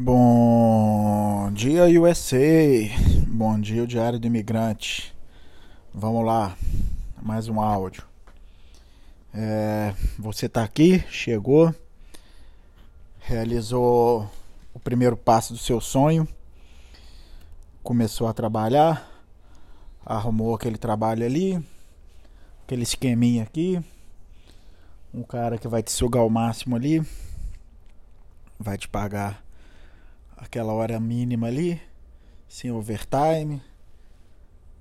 Bom dia, USA. Bom dia, o Diário do Imigrante. Vamos lá, mais um áudio. É, você está aqui, chegou, realizou o primeiro passo do seu sonho, começou a trabalhar, arrumou aquele trabalho ali, aquele esqueminha aqui, um cara que vai te sugar ao máximo ali, vai te pagar aquela hora mínima ali, sem overtime,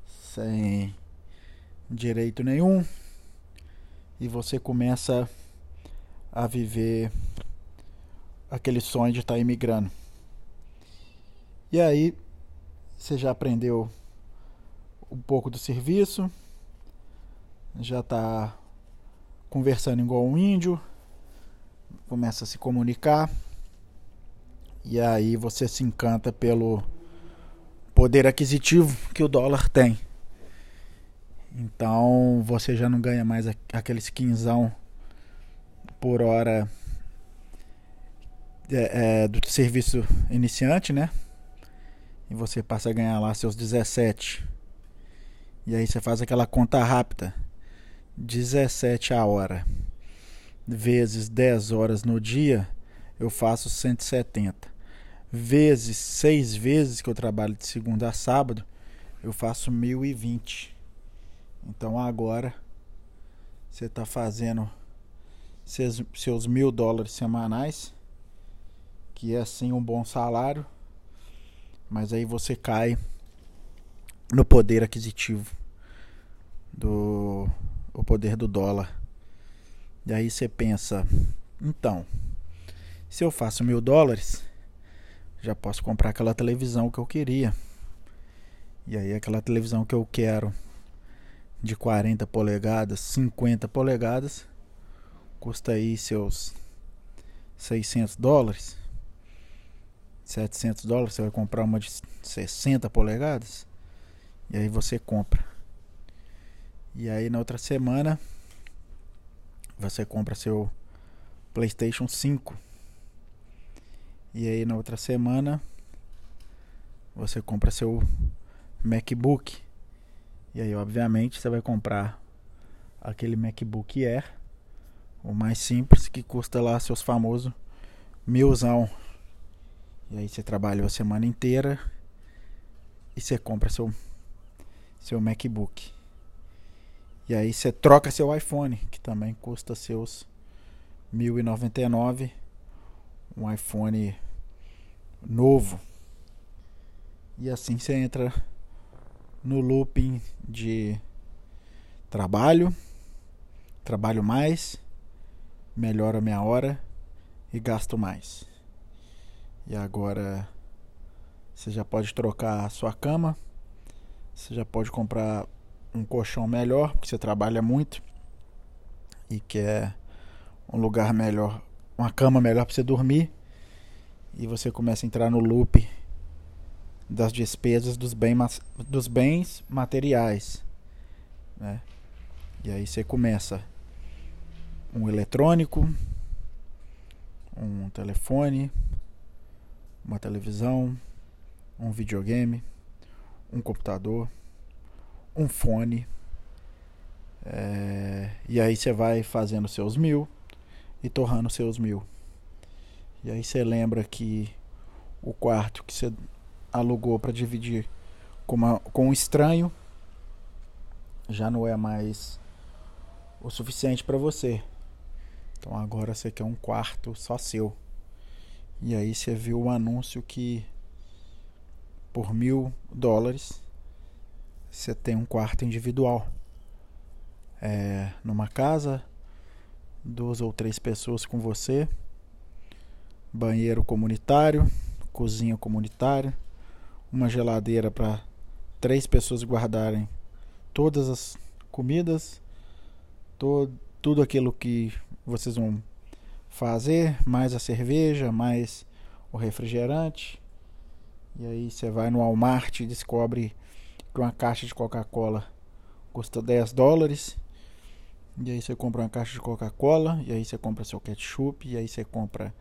sem direito nenhum, e você começa a viver aquele sonho de estar imigrando. E aí você já aprendeu um pouco do serviço, já está conversando igual um índio, começa a se comunicar. E aí você se encanta pelo poder aquisitivo que o dólar tem. Então você já não ganha mais aqueles quinzão por hora é, é, do serviço iniciante, né? E você passa a ganhar lá seus 17. E aí você faz aquela conta rápida. 17 a hora vezes 10 horas no dia, eu faço 170 vezes seis vezes que eu trabalho de segunda a sábado, eu faço 1020. Então agora você está fazendo seus, seus mil dólares semanais, que é assim um bom salário, mas aí você cai no poder aquisitivo do o poder do dólar. E aí você pensa, então, se eu faço mil dólares, já posso comprar aquela televisão que eu queria. E aí aquela televisão que eu quero de 40 polegadas, 50 polegadas, custa aí seus 600 dólares. 700 dólares, você vai comprar uma de 60 polegadas. E aí você compra. E aí na outra semana você compra seu PlayStation 5 e aí na outra semana você compra seu MacBook. E aí obviamente você vai comprar aquele MacBook Air, o mais simples, que custa lá seus famosos milzão. E aí você trabalha a semana inteira e você compra seu seu MacBook. E aí você troca seu iPhone, que também custa seus 1099, um iPhone novo. E assim você entra no looping de trabalho, trabalho mais, melhoro a minha hora e gasto mais. E agora você já pode trocar a sua cama, você já pode comprar um colchão melhor, porque você trabalha muito e quer um lugar melhor, uma cama melhor para você dormir e você começa a entrar no loop das despesas dos, bem, dos bens materiais. Né? E aí você começa um eletrônico, um telefone, uma televisão, um videogame, um computador, um fone. É, e aí você vai fazendo seus mil e torrando seus mil. E aí você lembra que o quarto que você alugou para dividir com, uma, com um estranho já não é mais o suficiente para você. Então agora você quer um quarto só seu. E aí você viu o anúncio que por mil dólares você tem um quarto individual. É, numa casa, duas ou três pessoas com você banheiro comunitário, cozinha comunitária, uma geladeira para três pessoas guardarem todas as comidas, todo, tudo aquilo que vocês vão fazer, mais a cerveja, mais o refrigerante. E aí você vai no Walmart e descobre que uma caixa de Coca-Cola custa 10 dólares. E aí você compra uma caixa de Coca-Cola, e aí você compra seu ketchup, e aí você compra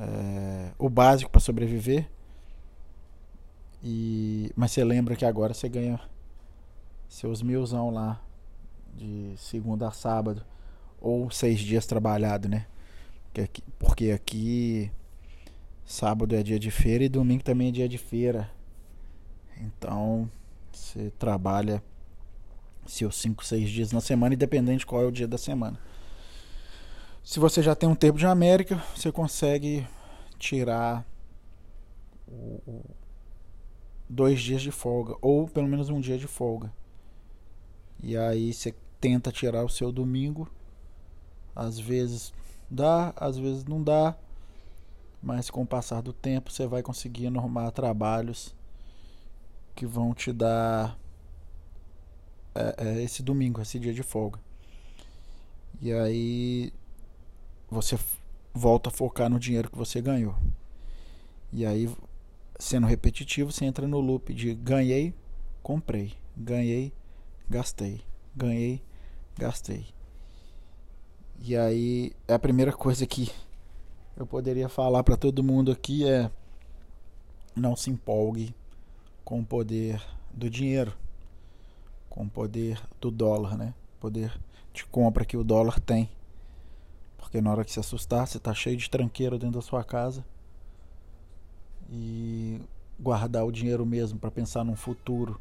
é, o básico para sobreviver. E, mas você lembra que agora você ganha seus milzão lá de segunda a sábado ou seis dias trabalhado, né? Porque aqui, porque aqui sábado é dia de feira e domingo também é dia de feira. Então você trabalha seus cinco, seis dias na semana, independente de qual é o dia da semana. Se você já tem um tempo de América, você consegue tirar dois dias de folga, ou pelo menos um dia de folga. E aí você tenta tirar o seu domingo. Às vezes dá, às vezes não dá. Mas com o passar do tempo você vai conseguindo arrumar trabalhos que vão te dar é, é, esse domingo, esse dia de folga. E aí você volta a focar no dinheiro que você ganhou. E aí, sendo repetitivo, você entra no loop de ganhei, comprei, ganhei, gastei, ganhei, gastei. E aí, a primeira coisa que eu poderia falar para todo mundo aqui é não se empolgue com o poder do dinheiro, com o poder do dólar, né? Poder de compra que o dólar tem. Porque na hora que se assustar, você tá cheio de tranqueiro dentro da sua casa e guardar o dinheiro mesmo para pensar num futuro,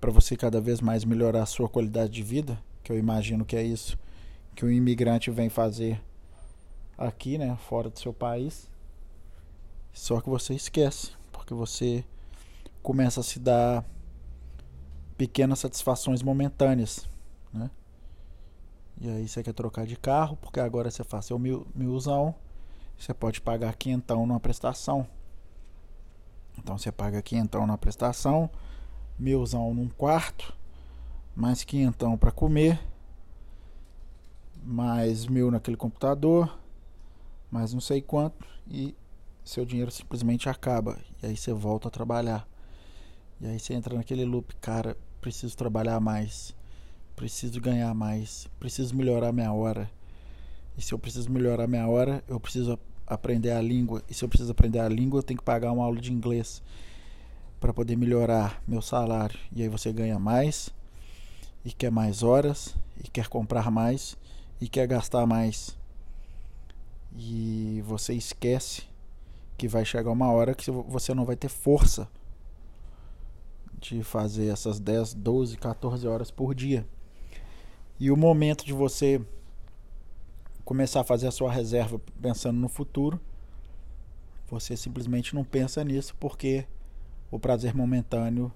para você cada vez mais melhorar a sua qualidade de vida, que eu imagino que é isso que o imigrante vem fazer aqui, né, fora do seu país. Só que você esquece, porque você começa a se dar pequenas satisfações momentâneas, né? E aí você quer trocar de carro, porque agora você faz seu mil, milzão, você pode pagar quinhentão numa prestação. Então você paga quinhentão na prestação, milzão num quarto, mais quinhentão para comer, mais mil naquele computador, mais não sei quanto, e seu dinheiro simplesmente acaba. E aí você volta a trabalhar. E aí você entra naquele loop, cara, preciso trabalhar mais, preciso ganhar mais, preciso melhorar minha hora. E se eu preciso melhorar minha hora, eu preciso aprender a língua. E se eu preciso aprender a língua, eu tenho que pagar uma aula de inglês para poder melhorar meu salário. E aí você ganha mais e quer mais horas e quer comprar mais e quer gastar mais. E você esquece que vai chegar uma hora que você não vai ter força de fazer essas 10, 12, 14 horas por dia. E o momento de você começar a fazer a sua reserva pensando no futuro, você simplesmente não pensa nisso porque o prazer momentâneo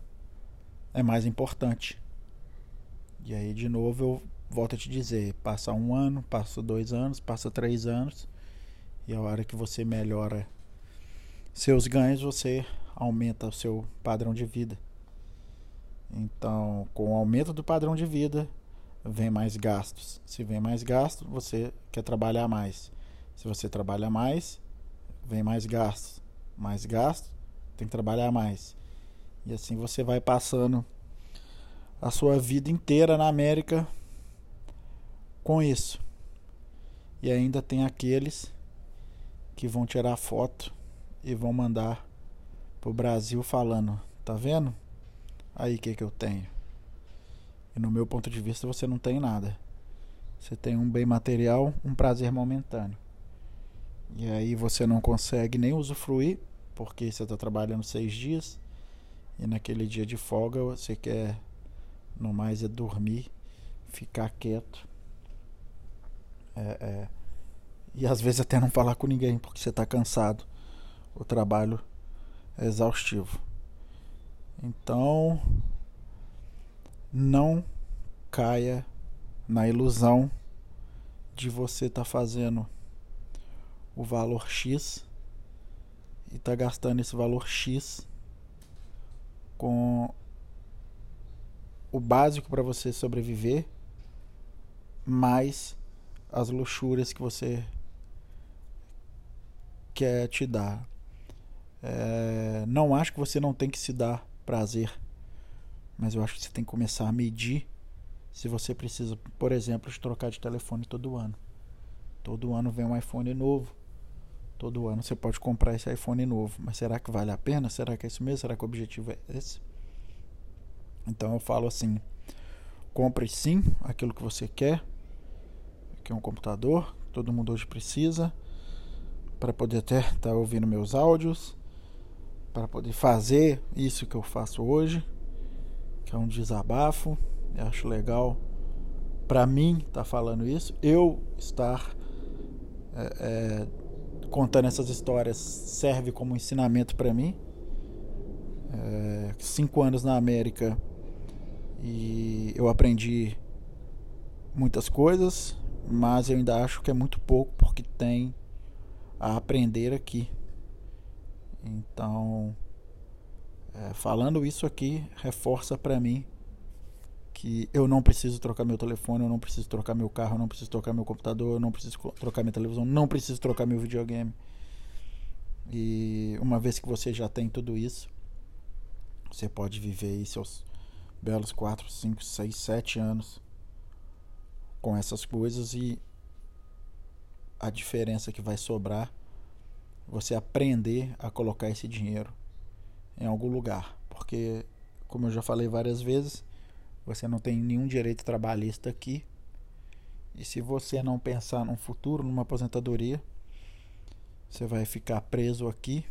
é mais importante. E aí, de novo, eu volto a te dizer: passa um ano, passa dois anos, passa três anos, e a hora que você melhora seus ganhos, você aumenta o seu padrão de vida. Então, com o aumento do padrão de vida, vem mais gastos. Se vem mais gastos, você quer trabalhar mais. Se você trabalha mais, vem mais gastos. Mais gastos, tem que trabalhar mais. E assim você vai passando a sua vida inteira na América com isso. E ainda tem aqueles que vão tirar foto e vão mandar pro Brasil falando, tá vendo? Aí que, que eu tenho? E no meu ponto de vista você não tem nada. Você tem um bem material, um prazer momentâneo. E aí você não consegue nem usufruir, porque você está trabalhando seis dias. E naquele dia de folga você quer no mais é dormir, ficar quieto. É, é, e às vezes até não falar com ninguém, porque você está cansado. O trabalho é exaustivo. Então, não caia na ilusão de você estar tá fazendo o valor X e tá gastando esse valor X com o básico para você sobreviver, mais as luxúrias que você quer te dar. É, não acho que você não tem que se dar prazer, mas eu acho que você tem que começar a medir se você precisa, por exemplo, de trocar de telefone todo ano. Todo ano vem um iPhone novo, Todo ano você pode comprar esse iPhone novo. Mas será que vale a pena? Será que é isso mesmo? Será que o objetivo é esse? Então eu falo assim: compre sim aquilo que você quer, que é um computador, todo mundo hoje precisa, para poder até estar tá ouvindo meus áudios, para poder fazer isso que eu faço hoje, que é um desabafo. Eu acho legal para mim estar tá falando isso, eu estar é, é, contando essas histórias serve como ensinamento para mim. É, cinco anos na América e eu aprendi muitas coisas, mas eu ainda acho que é muito pouco porque tem a aprender aqui. Então, é, falando isso aqui, reforça para mim que eu não preciso trocar meu telefone, eu não preciso trocar meu carro, eu não preciso trocar meu computador, eu não preciso trocar minha televisão, não preciso trocar meu videogame. E uma vez que você já tem tudo isso, você pode viver aí seus belos 4, 5, 6, 7 anos com essas coisas e a diferença que vai sobrar você aprender a colocar esse dinheiro em algum lugar, porque como eu já falei várias vezes, você não tem nenhum direito trabalhista aqui. E se você não pensar num futuro, numa aposentadoria, você vai ficar preso aqui,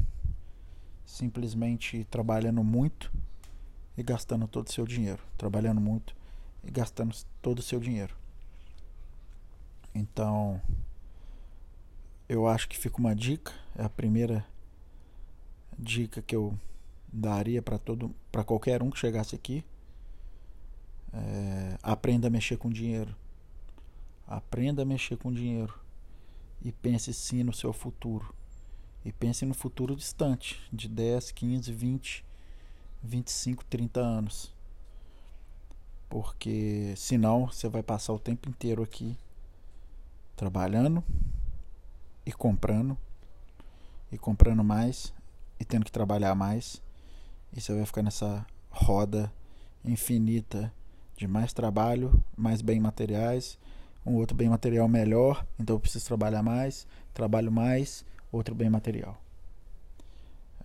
simplesmente trabalhando muito e gastando todo o seu dinheiro, trabalhando muito e gastando todo o seu dinheiro. Então, eu acho que fica uma dica, é a primeira dica que eu daria para todo para qualquer um que chegasse aqui. É, aprenda a mexer com dinheiro. Aprenda a mexer com dinheiro e pense sim no seu futuro. E pense no futuro distante, de 10, 15, 20 25, 30 anos. Porque senão você vai passar o tempo inteiro aqui trabalhando e comprando e comprando mais e tendo que trabalhar mais. E você vai ficar nessa roda infinita de mais trabalho, mais bem materiais, um outro bem material melhor, então eu preciso trabalhar mais, trabalho mais, outro bem material.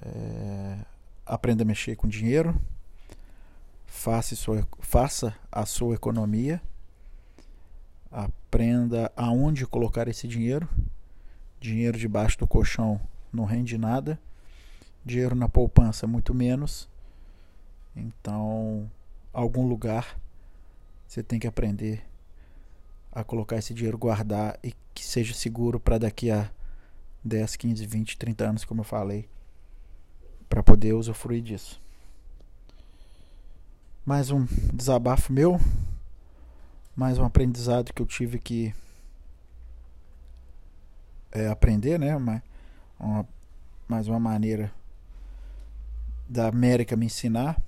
É, aprenda a mexer com dinheiro, faça, sua, faça a sua economia, aprenda aonde colocar esse dinheiro. Dinheiro debaixo do colchão não rende nada, dinheiro na poupança muito menos. Então, algum lugar você tem que aprender a colocar esse dinheiro, guardar e que seja seguro para daqui a 10, 15, 20, 30 anos, como eu falei para poder usufruir disso. Mais um desabafo meu, mais um aprendizado que eu tive que é, aprender, né? Uma, uma, mais uma maneira da América me ensinar.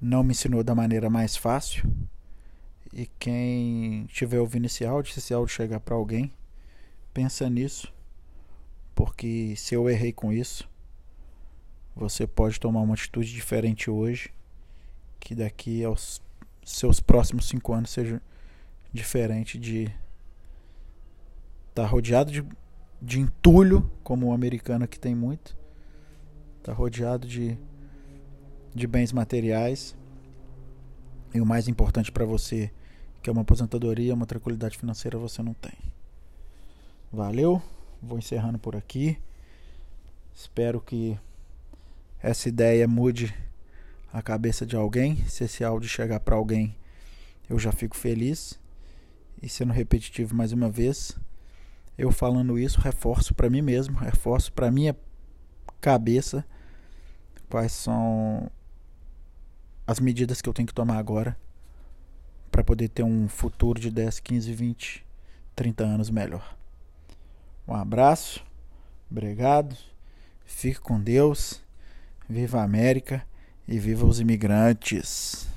Não me ensinou da maneira mais fácil. E quem estiver ouvindo esse áudio, se esse áudio chegar para alguém, pensa nisso. Porque se eu errei com isso, você pode tomar uma atitude diferente hoje, que daqui aos seus próximos cinco anos seja diferente de estar tá rodeado de, de entulho, como o americano que tem muito, tá rodeado de, de bens materiais e o mais importante para você, que é uma aposentadoria, uma tranquilidade financeira, você não tem. Valeu, vou encerrando por aqui. Espero que essa ideia mude a cabeça de alguém. Se esse áudio chegar para alguém, eu já fico feliz. E sendo repetitivo mais uma vez, eu falando isso, reforço para mim mesmo, reforço para minha cabeça quais são as medidas que eu tenho que tomar agora para poder ter um futuro de 10, 15, 20, 30 anos melhor. Um abraço, obrigado, fique com Deus Viva a América e viva os imigrantes!